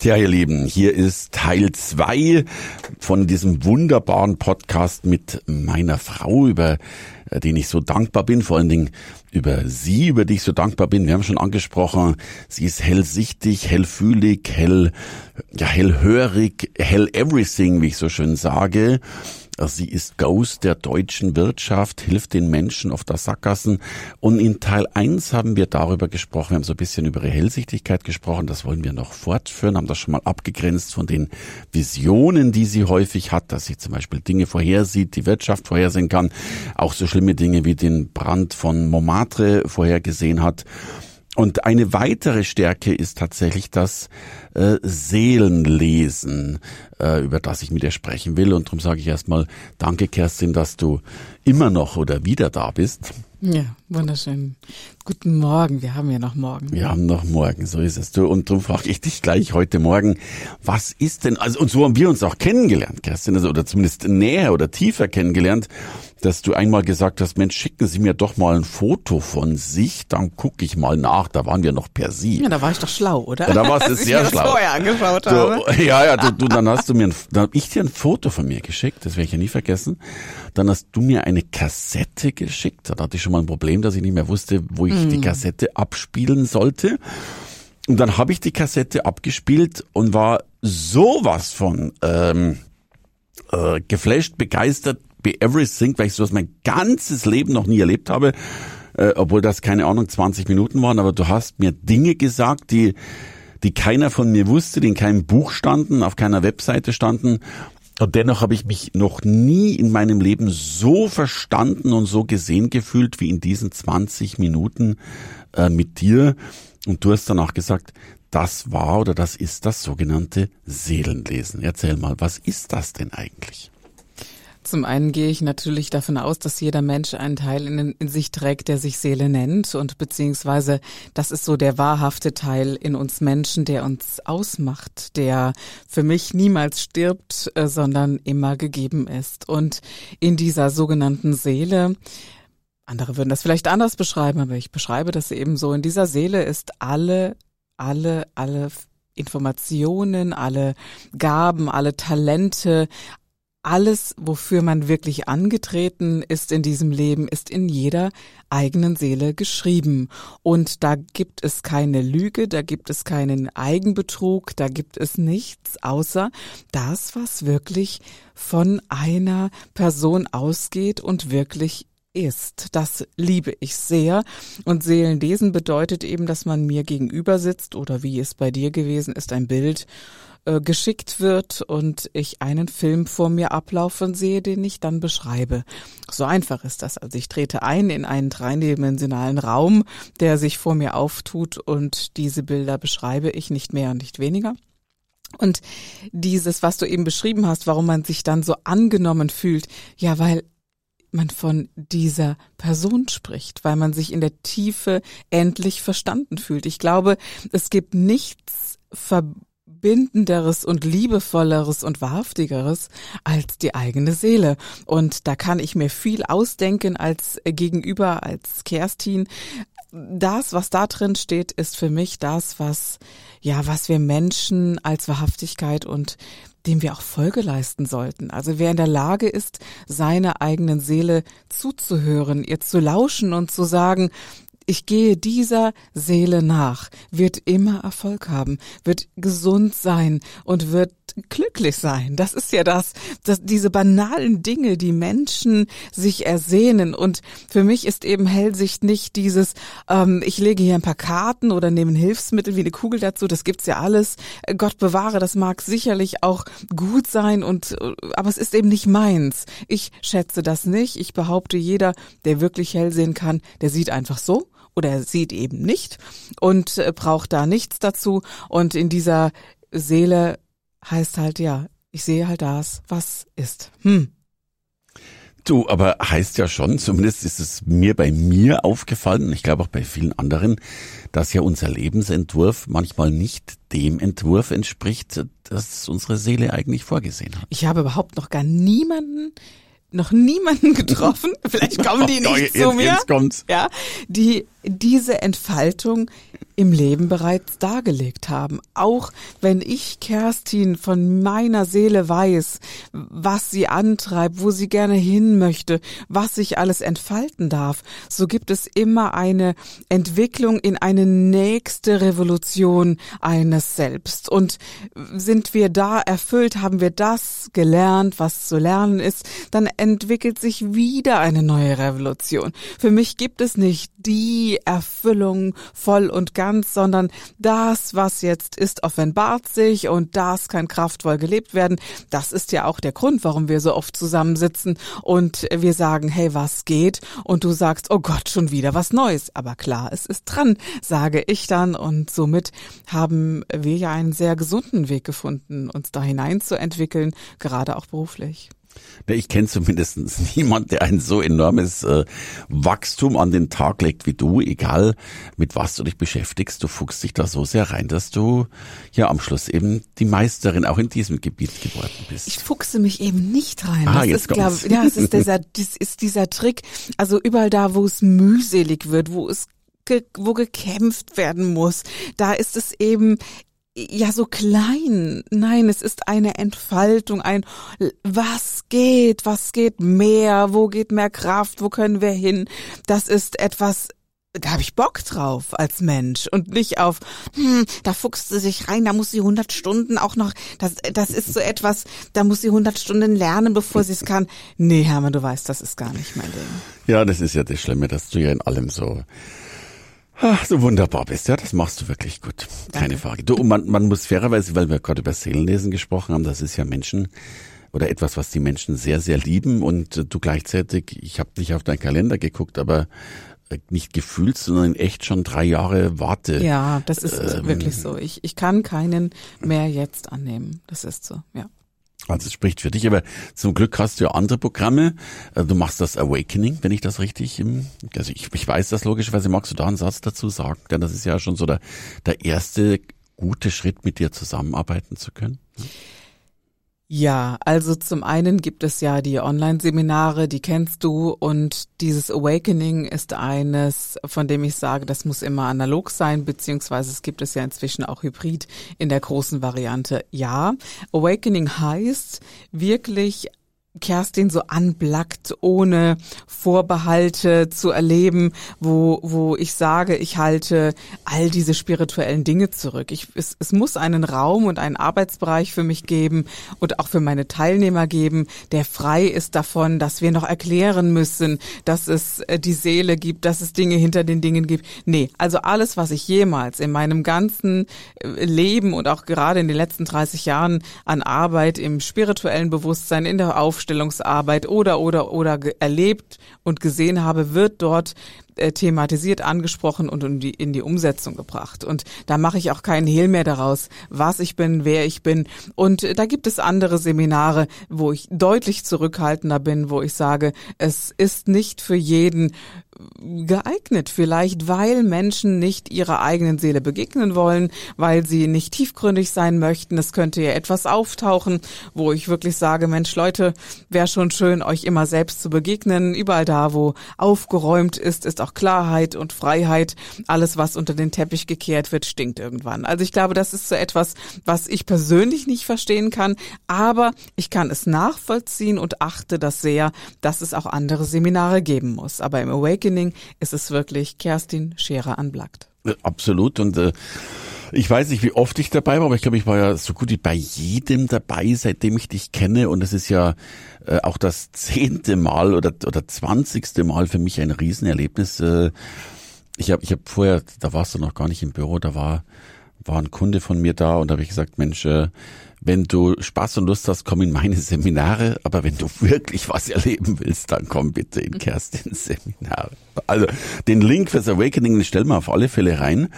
Tja, ihr Lieben, hier ist Teil zwei von diesem wunderbaren Podcast mit meiner Frau, über äh, den ich so dankbar bin, vor allen Dingen über sie, über die ich so dankbar bin. Wir haben schon angesprochen, sie ist hellsichtig, hellfühlig, hell, ja, hellhörig, hell everything, wie ich so schön sage. Sie ist Ghost der deutschen Wirtschaft, hilft den Menschen auf der Sackgassen. Und in Teil 1 haben wir darüber gesprochen, wir haben so ein bisschen über ihre Hellsichtigkeit gesprochen, das wollen wir noch fortführen, haben das schon mal abgegrenzt von den Visionen, die sie häufig hat, dass sie zum Beispiel Dinge vorhersieht, die Wirtschaft vorhersehen kann, auch so schlimme Dinge wie den Brand von Montmartre vorhergesehen hat. Und eine weitere Stärke ist tatsächlich das äh, Seelenlesen, äh, über das ich mit dir sprechen will. Und darum sage ich erstmal Danke, Kerstin, dass du immer noch oder wieder da bist. Ja, wunderschön. Guten Morgen, wir haben ja noch morgen. Wir haben noch morgen, so ist es. Du, und darum frage ich dich gleich heute Morgen, was ist denn, also und so haben wir uns auch kennengelernt, Kerstin, also, oder zumindest näher oder tiefer kennengelernt dass du einmal gesagt hast, Mensch, schicken Sie mir doch mal ein Foto von sich, dann gucke ich mal nach. Da waren wir noch per Sie. Ja, da war ich doch schlau, oder? Ja, da warst du sehr ich schlau. Das vorher angeschaut du, habe. Ja, ja, du, du, dann hast du mir, ein, dann hab ich dir ein Foto von mir geschickt, das werde ich ja nie vergessen. Dann hast du mir eine Kassette geschickt. Da hatte ich schon mal ein Problem, dass ich nicht mehr wusste, wo ich mm. die Kassette abspielen sollte. Und dann habe ich die Kassette abgespielt und war sowas von ähm, äh, geflasht, begeistert, Be Everything, weil ich sowas mein ganzes Leben noch nie erlebt habe, äh, obwohl das keine Ahnung 20 Minuten waren, aber du hast mir Dinge gesagt, die die keiner von mir wusste, die in keinem Buch standen, auf keiner Webseite standen. Und dennoch habe ich mich noch nie in meinem Leben so verstanden und so gesehen gefühlt wie in diesen 20 Minuten äh, mit dir. Und du hast danach gesagt, das war oder das ist das sogenannte Seelenlesen. Erzähl mal, was ist das denn eigentlich? Zum einen gehe ich natürlich davon aus, dass jeder Mensch einen Teil in, in, sich trägt, der sich Seele nennt und beziehungsweise das ist so der wahrhafte Teil in uns Menschen, der uns ausmacht, der für mich niemals stirbt, äh, sondern immer gegeben ist. Und in dieser sogenannten Seele andere würden das vielleicht anders beschreiben, aber ich beschreibe das eben so. In dieser Seele ist alle, alle, alle Informationen, alle Gaben, alle Talente, alles, wofür man wirklich angetreten ist in diesem Leben, ist in jeder eigenen Seele geschrieben. Und da gibt es keine Lüge, da gibt es keinen Eigenbetrug, da gibt es nichts außer das, was wirklich von einer Person ausgeht und wirklich ist. Das liebe ich sehr. Und Seelenlesen bedeutet eben, dass man mir gegenüber sitzt oder wie es bei dir gewesen ist, ein Bild äh, geschickt wird und ich einen Film vor mir ablaufen sehe, den ich dann beschreibe. So einfach ist das. Also ich trete ein in einen dreidimensionalen Raum, der sich vor mir auftut und diese Bilder beschreibe ich nicht mehr und nicht weniger. Und dieses, was du eben beschrieben hast, warum man sich dann so angenommen fühlt, ja, weil man von dieser Person spricht, weil man sich in der Tiefe endlich verstanden fühlt. Ich glaube, es gibt nichts verbindenderes und liebevolleres und wahrhaftigeres als die eigene Seele. Und da kann ich mir viel ausdenken als Gegenüber, als Kerstin. Das, was da drin steht, ist für mich das, was, ja, was wir Menschen als Wahrhaftigkeit und dem wir auch Folge leisten sollten. Also wer in der Lage ist, seiner eigenen Seele zuzuhören, ihr zu lauschen und zu sagen, ich gehe dieser Seele nach, wird immer Erfolg haben, wird gesund sein und wird glücklich sein. Das ist ja das, dass diese banalen Dinge, die Menschen sich ersehnen. Und für mich ist eben Hellsicht nicht dieses, ähm, ich lege hier ein paar Karten oder nehme ein Hilfsmittel wie eine Kugel dazu. Das gibt's ja alles. Gott bewahre, das mag sicherlich auch gut sein und, aber es ist eben nicht meins. Ich schätze das nicht. Ich behaupte, jeder, der wirklich hell sehen kann, der sieht einfach so oder er sieht eben nicht und äh, braucht da nichts dazu. Und in dieser Seele heißt halt, ja, ich sehe halt das, was ist. Hm. Du, aber heißt ja schon, zumindest ist es mir bei mir aufgefallen, und ich glaube auch bei vielen anderen, dass ja unser Lebensentwurf manchmal nicht dem Entwurf entspricht, das unsere Seele eigentlich vorgesehen hat. Ich habe überhaupt noch gar niemanden noch niemanden getroffen, vielleicht kommen die nicht jetzt, zu mir, jetzt kommt's. ja, die diese Entfaltung im Leben bereits dargelegt haben. Auch wenn ich Kerstin von meiner Seele weiß, was sie antreibt, wo sie gerne hin möchte, was sich alles entfalten darf, so gibt es immer eine Entwicklung in eine nächste Revolution eines Selbst. Und sind wir da erfüllt, haben wir das gelernt, was zu lernen ist, dann entwickelt sich wieder eine neue Revolution. Für mich gibt es nicht die Erfüllung voll und ganz, sondern das, was jetzt ist, offenbart sich und das kann kraftvoll gelebt werden. Das ist ja auch der Grund, warum wir so oft zusammensitzen und wir sagen, hey, was geht? Und du sagst, oh Gott, schon wieder was Neues. Aber klar, es ist dran, sage ich dann und somit haben wir ja einen sehr gesunden Weg gefunden, uns da hineinzuentwickeln, gerade auch beruflich. Ich kenne zumindest niemand, der ein so enormes äh, Wachstum an den Tag legt wie du, egal mit was du dich beschäftigst. Du fuchst dich da so sehr rein, dass du ja am Schluss eben die Meisterin auch in diesem Gebiet geworden bist. Ich fuchse mich eben nicht rein. Ah, das jetzt ist, glaub, kommt's. ja, es ist dieser, das ist dieser Trick. Also überall da, wo es mühselig wird, wo es wo gekämpft werden muss, da ist es eben ja so klein. Nein, es ist eine Entfaltung, ein was geht, was geht mehr, wo geht mehr Kraft, wo können wir hin. Das ist etwas da habe ich Bock drauf als Mensch und nicht auf, hm, da fuchst sie sich rein, da muss sie 100 Stunden auch noch, das, das ist so etwas, da muss sie 100 Stunden lernen, bevor sie es kann. Nee, Hermann, du weißt, das ist gar nicht mein Ding. Ja, das ist ja das Schlimme, dass du ja in allem so Ach, so wunderbar bist, ja, das machst du wirklich gut. Keine Danke. Frage. Du, man, man muss fairerweise, weil wir gerade über Seelenlesen gesprochen haben, das ist ja Menschen oder etwas, was die Menschen sehr, sehr lieben und äh, du gleichzeitig, ich habe nicht auf deinen Kalender geguckt, aber äh, nicht gefühlt, sondern echt schon drei Jahre warte. Ja, das ist Ähm. wirklich so. Ich, ich kann keinen mehr jetzt annehmen. Das ist so, ja. Also es spricht für dich, aber zum Glück hast du ja andere Programme. Äh, Du machst das Awakening, wenn ich das richtig im, also ich, ich weiß das logischerweise, magst du da einen Satz dazu sagen? Denn das ist ja schon so der, der erste gute Schritt, mit dir zusammenarbeiten zu können. Ja, also zum einen gibt es ja die Online-Seminare, die kennst du und dieses Awakening ist eines, von dem ich sage, das muss immer analog sein, beziehungsweise es gibt es ja inzwischen auch hybrid in der großen Variante. Ja, Awakening heißt wirklich Kerstin so anblackt, ohne Vorbehalte zu erleben, wo, wo ich sage, ich halte all diese spirituellen Dinge zurück. Ich, es, es muss einen Raum und einen Arbeitsbereich für mich geben und auch für meine Teilnehmer geben, der frei ist davon, dass wir noch erklären müssen, dass es äh, die Seele gibt, dass es Dinge hinter den Dingen gibt. Nee, also alles, was ich jemals in meinem ganzen äh, Leben und auch gerade in den letzten 30 Jahren an Arbeit im spirituellen Bewusstsein, in der Aufstellungsarbeit oder, oder, oder erlebt und gesehen habe, wird dort äh, thematisiert, angesprochen und in die, in die Umsetzung gebracht. Und da mache ich auch keinen Hehl mehr daraus, was ich bin, wer ich bin. Und äh, da gibt es andere Seminare, wo ich deutlich zurückhaltender bin, wo ich sage, es ist nicht für jeden geeignet, vielleicht weil Menschen nicht ihrer eigenen Seele begegnen wollen, weil sie nicht tiefgründig sein möchten. Es könnte ja etwas auftauchen, wo ich wirklich sage, Mensch, Leute, wäre schon schön, euch immer selbst zu begegnen. Überall da, wo aufgeräumt ist, ist auch Klarheit und Freiheit. Alles, was unter den Teppich gekehrt wird, stinkt irgendwann. Also ich glaube, das ist so etwas, was ich persönlich nicht verstehen kann, aber ich kann es nachvollziehen und achte das sehr, dass es auch andere Seminare geben muss. Aber im Awakening ist es wirklich Kerstin Scherer unplugged. Äh, Absolut. Und äh, ich weiß nicht, wie oft ich dabei war, aber ich glaube, ich war ja so gut wie bei jedem dabei, seitdem ich dich kenne. Und es ist ja äh, auch das zehnte Mal oder, oder zwanzigste Mal für mich ein Riesenerlebnis. Äh, ich habe ich hab vorher, da warst du noch gar nicht im Büro, da war, war ein Kunde von mir da und da habe ich gesagt, Mensch, äh, wenn du Spaß und Lust hast, komm in meine Seminare, aber wenn du wirklich was erleben willst, dann komm bitte in Kerstins Seminare. Also den Link fürs Awakening stellen wir auf alle Fälle rein,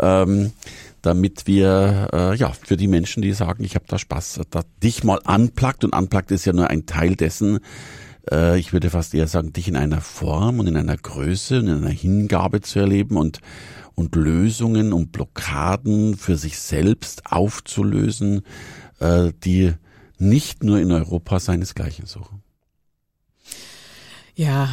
ähm, damit wir, äh, ja, für die Menschen, die sagen, ich habe da Spaß, da dich mal anplagt und anplagt ist ja nur ein Teil dessen, äh, ich würde fast eher sagen, dich in einer Form und in einer Größe und in einer Hingabe zu erleben und, und Lösungen und Blockaden für sich selbst aufzulösen, äh, die nicht nur in Europa seinesgleichen suchen. Ja,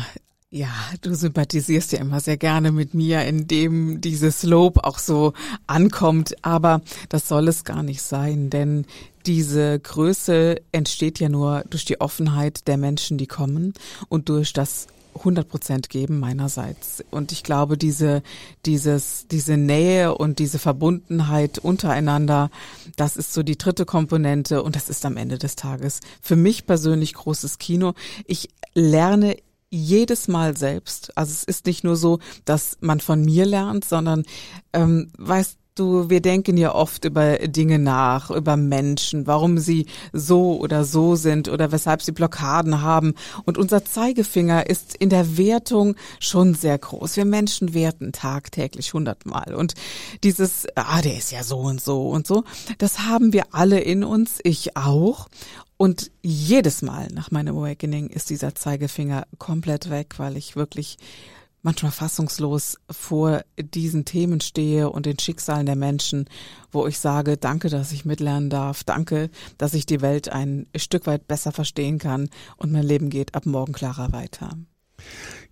ja, du sympathisierst ja immer sehr gerne mit mir, indem dieses Lob auch so ankommt, aber das soll es gar nicht sein, denn diese Größe entsteht ja nur durch die Offenheit der Menschen, die kommen und durch das 100 Prozent geben meinerseits. Und ich glaube, diese, dieses, diese Nähe und diese Verbundenheit untereinander, das ist so die dritte Komponente und das ist am Ende des Tages für mich persönlich großes Kino. Ich lerne jedes Mal selbst. Also es ist nicht nur so, dass man von mir lernt, sondern ähm, weißt du, wir denken ja oft über Dinge nach, über Menschen, warum sie so oder so sind oder weshalb sie Blockaden haben. Und unser Zeigefinger ist in der Wertung schon sehr groß. Wir Menschen werten tagtäglich hundertmal. Und dieses, ah, der ist ja so und so und so, das haben wir alle in uns, ich auch. Und jedes Mal nach meinem Awakening ist dieser Zeigefinger komplett weg, weil ich wirklich manchmal fassungslos vor diesen Themen stehe und den Schicksalen der Menschen, wo ich sage, danke, dass ich mitlernen darf, danke, dass ich die Welt ein Stück weit besser verstehen kann und mein Leben geht ab morgen klarer weiter.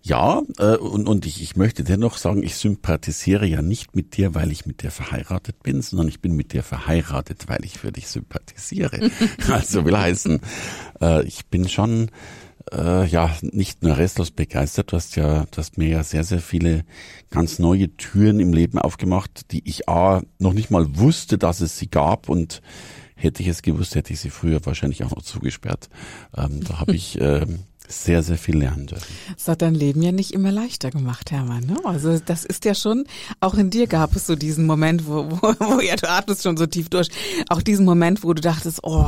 Ja, äh, und, und ich, ich möchte dennoch sagen, ich sympathisiere ja nicht mit dir, weil ich mit dir verheiratet bin, sondern ich bin mit dir verheiratet, weil ich für dich sympathisiere. also will heißen, äh, ich bin schon äh, ja nicht nur restlos begeistert. Du hast ja, du hast mir ja sehr, sehr viele ganz neue Türen im Leben aufgemacht, die ich A noch nicht mal wusste, dass es sie gab und hätte ich es gewusst, hätte ich sie früher wahrscheinlich auch noch zugesperrt. Ähm, da habe ich äh, sehr, sehr viel lernen dürfen. Das hat dein Leben ja nicht immer leichter gemacht, Hermann. Ne? Also das ist ja schon, auch in dir gab es so diesen Moment, wo, wo, wo ja, du atmest schon so tief durch, auch diesen Moment, wo du dachtest, oh,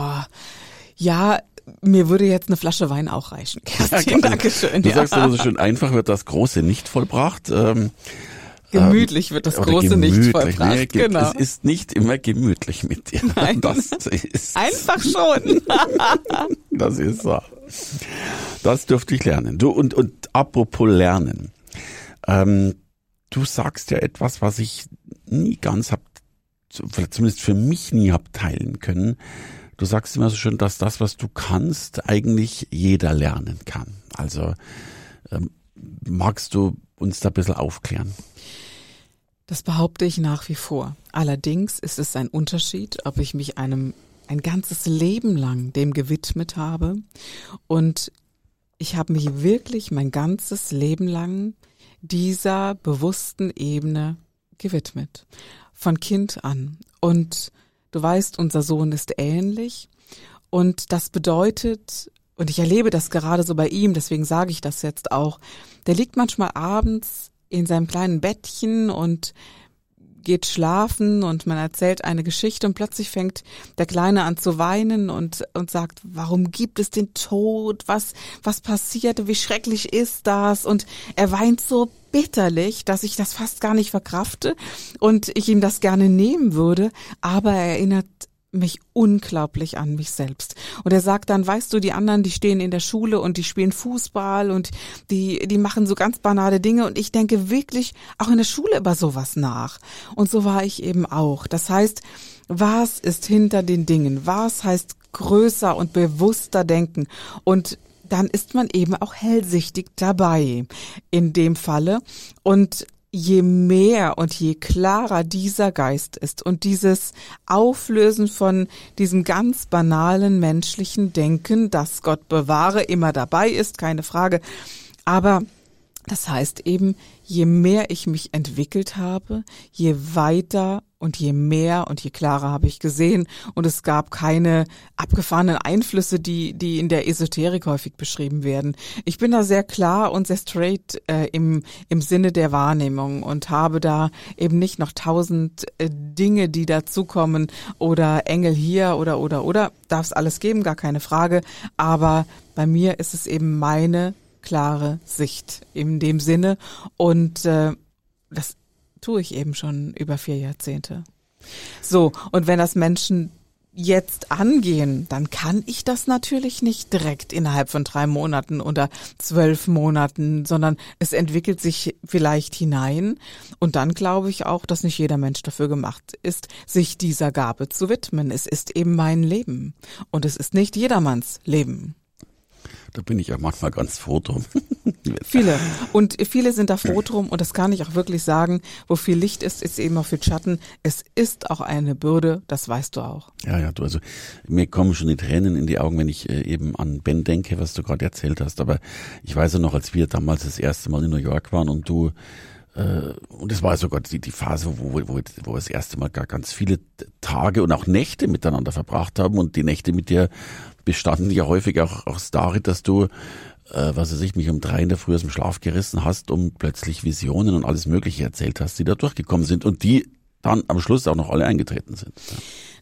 ja, mir würde jetzt eine Flasche Wein auch reichen. Kerstin, ja, Dankeschön. Du ja. sagst immer so schön, einfach wird das Große nicht vollbracht. Ähm, Gemütlich wird das Große nicht vollbracht. Nee, genau. Es ist nicht immer gemütlich mit dir. Nein. Das ist Einfach schon. das ist so. Das dürfte ich lernen. Du und, und apropos lernen. Ähm, du sagst ja etwas, was ich nie ganz hab, zumindest für mich nie hab teilen können. Du sagst immer so schön, dass das, was du kannst, eigentlich jeder lernen kann. Also ähm, magst du uns da ein bisschen aufklären? Das behaupte ich nach wie vor. Allerdings ist es ein Unterschied, ob ich mich einem ein ganzes Leben lang dem gewidmet habe und ich habe mich wirklich mein ganzes Leben lang dieser bewussten Ebene gewidmet. Von Kind an. Und Du weißt, unser Sohn ist ähnlich. Und das bedeutet, und ich erlebe das gerade so bei ihm, deswegen sage ich das jetzt auch, der liegt manchmal abends in seinem kleinen Bettchen und geht schlafen und man erzählt eine Geschichte und plötzlich fängt der Kleine an zu weinen und, und sagt, warum gibt es den Tod? Was, was passiert? Wie schrecklich ist das? Und er weint so bitterlich, dass ich das fast gar nicht verkrafte und ich ihm das gerne nehmen würde, aber er erinnert mich unglaublich an mich selbst. Und er sagt dann, weißt du, die anderen, die stehen in der Schule und die spielen Fußball und die, die machen so ganz banale Dinge und ich denke wirklich auch in der Schule über sowas nach. Und so war ich eben auch. Das heißt, was ist hinter den Dingen? Was heißt größer und bewusster denken? Und dann ist man eben auch hellsichtig dabei in dem Falle. Und je mehr und je klarer dieser Geist ist und dieses Auflösen von diesem ganz banalen menschlichen Denken, das Gott bewahre, immer dabei ist, keine Frage. Aber das heißt eben, je mehr ich mich entwickelt habe, je weiter und je mehr und je klarer habe ich gesehen und es gab keine abgefahrenen Einflüsse, die die in der Esoterik häufig beschrieben werden. Ich bin da sehr klar und sehr straight äh, im im Sinne der Wahrnehmung und habe da eben nicht noch tausend äh, Dinge, die dazukommen oder Engel hier oder oder oder darf es alles geben, gar keine Frage. Aber bei mir ist es eben meine klare Sicht in dem Sinne und äh, das tue ich eben schon über vier Jahrzehnte. So, und wenn das Menschen jetzt angehen, dann kann ich das natürlich nicht direkt innerhalb von drei Monaten oder zwölf Monaten, sondern es entwickelt sich vielleicht hinein. Und dann glaube ich auch, dass nicht jeder Mensch dafür gemacht ist, sich dieser Gabe zu widmen. Es ist eben mein Leben und es ist nicht jedermanns Leben. Da bin ich ja manchmal ganz froh drum. viele. Und viele sind da froh drum. Und das kann ich auch wirklich sagen. Wo viel Licht ist, ist eben auch viel Schatten. Es ist auch eine Bürde. Das weißt du auch. Ja, ja, du, also, mir kommen schon die Tränen in die Augen, wenn ich äh, eben an Ben denke, was du gerade erzählt hast. Aber ich weiß ja noch, als wir damals das erste Mal in New York waren und du und es war sogar die, die Phase, wo, wo, wo wir das erste Mal gar ganz viele Tage und auch Nächte miteinander verbracht haben. Und die Nächte mit dir bestanden ja häufig auch aus darin, dass du, äh, was weiß ich, mich um drei in der Früh aus dem Schlaf gerissen hast, um plötzlich Visionen und alles Mögliche erzählt hast, die da durchgekommen sind und die dann am Schluss auch noch alle eingetreten sind. Ja.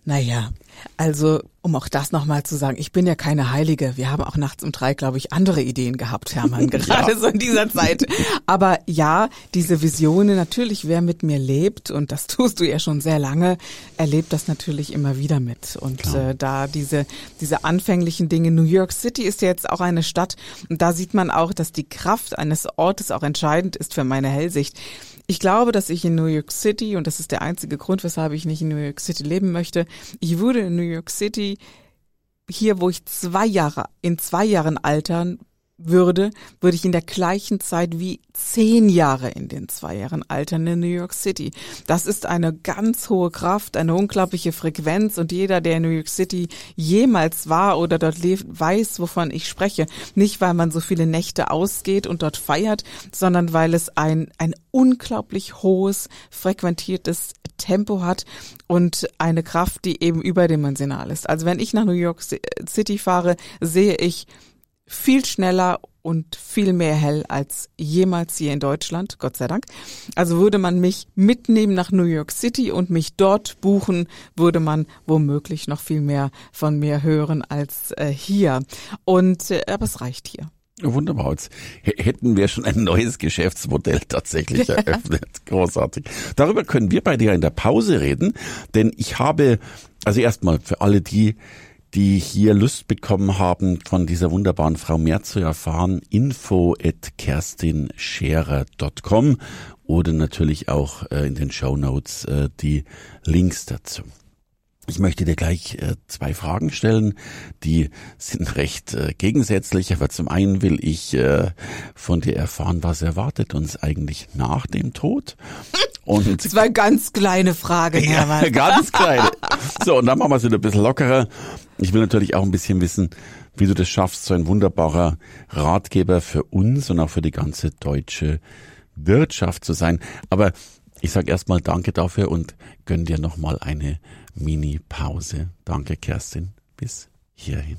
Naja, also um auch das nochmal zu sagen, ich bin ja keine Heilige. Wir haben auch nachts um drei, glaube ich, andere Ideen gehabt, Hermann, gerade ja. so in dieser Zeit. Aber ja, diese Visionen, natürlich, wer mit mir lebt, und das tust du ja schon sehr lange, erlebt das natürlich immer wieder mit. Und äh, da diese, diese anfänglichen Dinge, New York City ist ja jetzt auch eine Stadt, und da sieht man auch, dass die Kraft eines Ortes auch entscheidend ist für meine Hellsicht. Ich glaube, dass ich in New York City, und das ist der einzige Grund, weshalb ich nicht in New York City leben möchte, ich würde in New York City hier, wo ich zwei Jahre, in zwei Jahren altern würde, würde ich in der gleichen Zeit wie zehn Jahre in den zwei Jahren altern in New York City. Das ist eine ganz hohe Kraft, eine unglaubliche Frequenz und jeder, der in New York City jemals war oder dort lebt, weiß, wovon ich spreche. Nicht, weil man so viele Nächte ausgeht und dort feiert, sondern weil es ein, ein unglaublich hohes, frequentiertes Tempo hat und eine Kraft, die eben überdimensional ist. Also wenn ich nach New York City fahre, sehe ich viel schneller und viel mehr hell als jemals hier in Deutschland, Gott sei Dank. Also würde man mich mitnehmen nach New York City und mich dort buchen, würde man womöglich noch viel mehr von mir hören als äh, hier. Und äh, aber es reicht hier. Wunderbar. Jetzt hätten wir schon ein neues Geschäftsmodell tatsächlich eröffnet. Großartig. Darüber können wir bei dir in der Pause reden, denn ich habe, also erstmal für alle die, die hier Lust bekommen haben, von dieser wunderbaren Frau mehr zu erfahren, info at kerstinscherer.com oder natürlich auch äh, in den Show Notes äh, die Links dazu. Ich möchte dir gleich äh, zwei Fragen stellen, die sind recht gegensätzlich, aber zum einen will ich von dir erfahren, was erwartet uns eigentlich nach dem Tod? Und zwei ganz kleine Fragen, ja, ganz kleine. So, und dann machen wir es wieder ein bisschen lockerer. Ich will natürlich auch ein bisschen wissen, wie du das schaffst, so ein wunderbarer Ratgeber für uns und auch für die ganze deutsche Wirtschaft zu sein. Aber ich sage erstmal Danke dafür und gönn dir nochmal eine Mini-Pause. Danke, Kerstin. Bis hierhin.